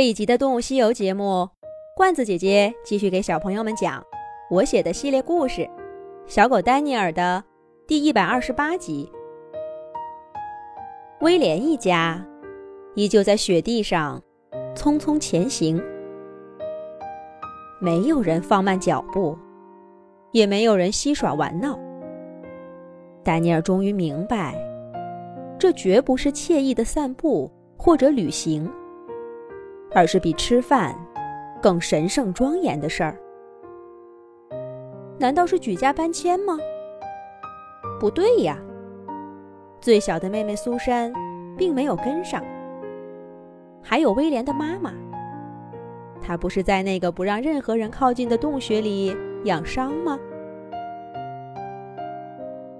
这一集的《动物西游》节目，罐子姐姐继续给小朋友们讲我写的系列故事《小狗丹尼尔》的第一百二十八集。威廉一家依旧在雪地上匆匆前行，没有人放慢脚步，也没有人嬉耍玩闹。丹尼尔终于明白，这绝不是惬意的散步或者旅行，而是比吃饭更神圣庄严的事儿。难道是举家搬迁吗？不对呀，最小的妹妹苏珊并没有跟上。还有威廉的妈妈，她不是在那个不让任何人靠近的洞穴里养伤吗？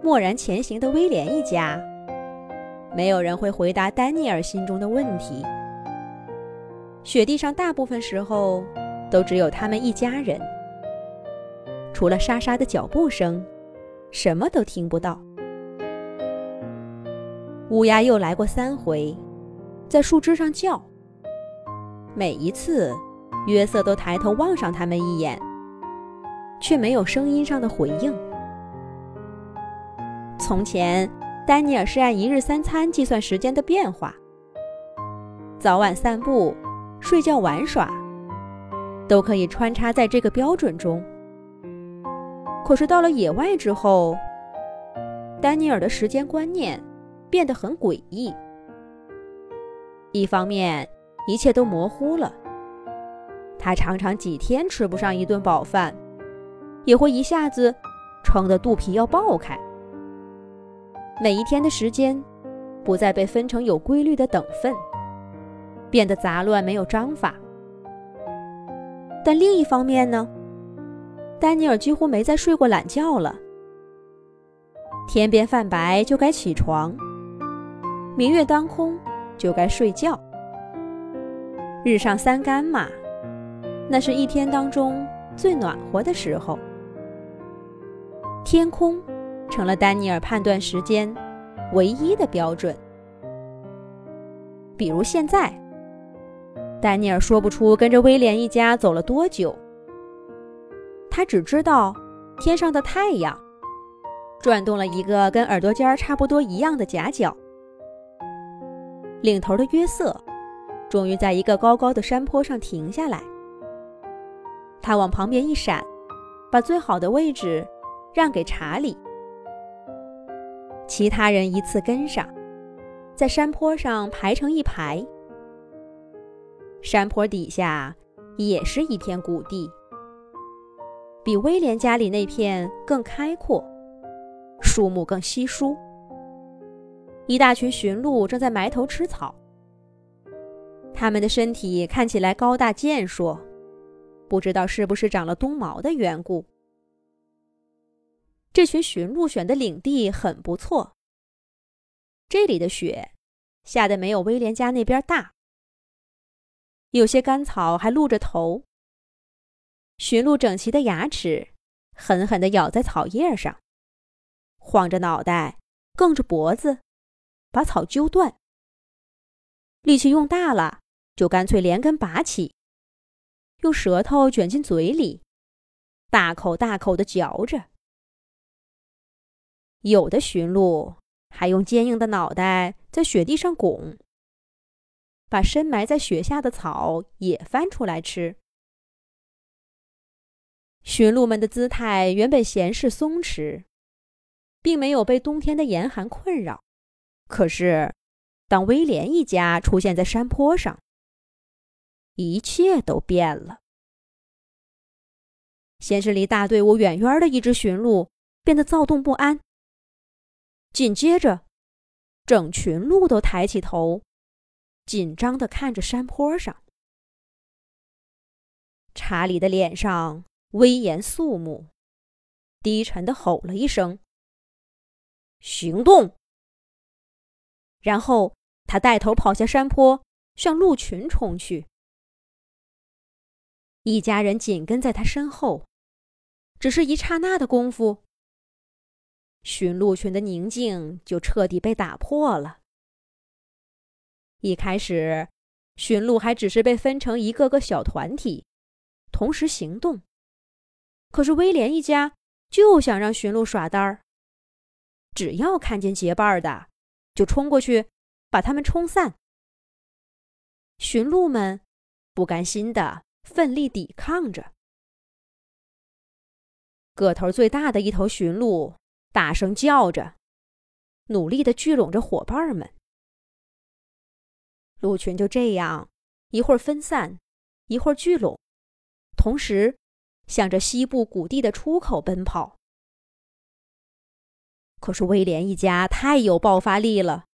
默然前行的威廉一家，没有人会回答丹尼尔心中的问题。雪地上大部分时候都只有他们一家人，除了沙沙的脚步声，什么都听不到。乌鸦又来过三回，在树枝上叫。每一次，约瑟都抬头望上他们一眼，却没有声音上的回应。从前，丹尼尔是按一日三餐计算时间的变化，早晚散步、睡觉、玩耍，都可以穿插在这个标准中。可是到了野外之后，丹尼尔的时间观念变得很诡异。一方面，一切都模糊了，他常常几天吃不上一顿饱饭，也会一下子撑得肚皮要爆开。每一天的时间，不再被分成有规律的等份，变得杂乱没有章法。但另一方面呢，丹尼尔几乎没再睡过懒觉了。天边泛白就该起床，明月当空就该睡觉。日上三竿嘛，那是一天当中最暖和的时候。天空。成了丹尼尔判断时间唯一的标准。比如现在，丹尼尔说不出跟着威廉一家走了多久，他只知道天上的太阳转动了一个跟耳朵尖儿差不多一样的夹角。领头的约瑟终于在一个高高的山坡上停下来，他往旁边一闪，把最好的位置让给查理。其他人依次跟上，在山坡上排成一排。山坡底下也是一片谷地，比威廉家里那片更开阔，树木更稀疏。一大群驯鹿正在埋头吃草，它们的身体看起来高大健硕，不知道是不是长了冬毛的缘故。这群驯鹿选的领地很不错。这里的雪下的没有威廉家那边大，有些干草还露着头。驯鹿整齐的牙齿狠狠地咬在草叶上，晃着脑袋，梗着脖子，把草揪断。力气用大了，就干脆连根拔起，用舌头卷进嘴里，大口大口地嚼着。有的驯鹿还用坚硬的脑袋在雪地上拱，把深埋在雪下的草也翻出来吃。驯鹿们的姿态原本闲适松弛，并没有被冬天的严寒困扰。可是，当威廉一家出现在山坡上，一切都变了。先是离大队伍远远的一只驯鹿变得躁动不安。紧接着，整群鹿都抬起头，紧张地看着山坡上。查理的脸上威严肃穆，低沉地吼了一声：“行动！”然后他带头跑下山坡，向鹿群冲去。一家人紧跟在他身后，只是一刹那的功夫。驯鹿群的宁静就彻底被打破了。一开始，驯鹿还只是被分成一个个小团体，同时行动。可是威廉一家就想让驯鹿耍单儿，只要看见结伴的，就冲过去把他们冲散。驯鹿们不甘心的奋力抵抗着。个头最大的一头驯鹿大声叫着，努力的聚拢着伙伴们。鹿群就这样一会儿分散，一会儿聚拢，同时向着西部谷地的出口奔跑。可是威廉一家太有爆发力了，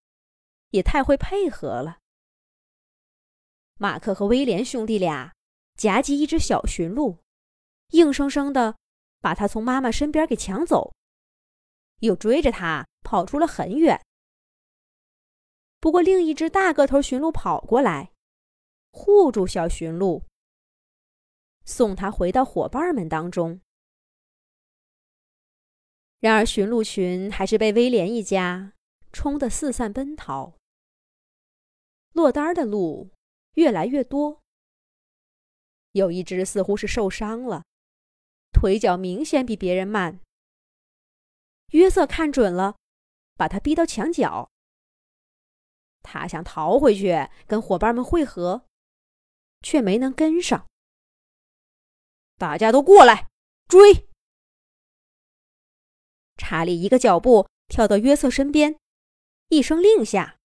也太会配合了。马克和威廉兄弟俩夹击一只小驯鹿，硬生生的把它从妈妈身边给抢走，又追着它跑出了很远。不过，另一只大个头驯鹿跑过来，护住小驯鹿，送它回到伙伴们当中。然而，驯鹿群还是被威廉一家冲得四散奔逃，落单的鹿。越来越多，有一只似乎是受伤了，腿脚明显比别人慢。约瑟看准了，把他逼到墙角。他想逃回去跟伙伴们会合，却没能跟上。大家都过来追！查理一个脚步跳到约瑟身边，一声令下，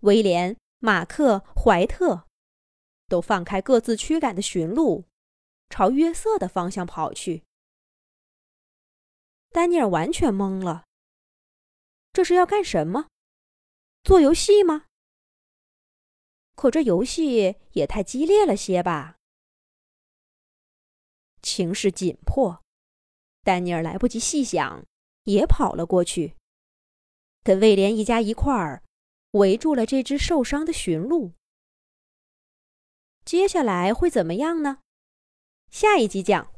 威廉。马克、怀特都放开各自驱赶的驯鹿，朝约瑟的方向跑去。丹尼尔完全懵了，这是要干什么？做游戏吗？可这游戏也太激烈了些吧！情势紧迫，丹尼尔来不及细想，也跑了过去，跟威廉一家一块儿。围住了这只受伤的驯鹿，接下来会怎么样呢？下一集讲。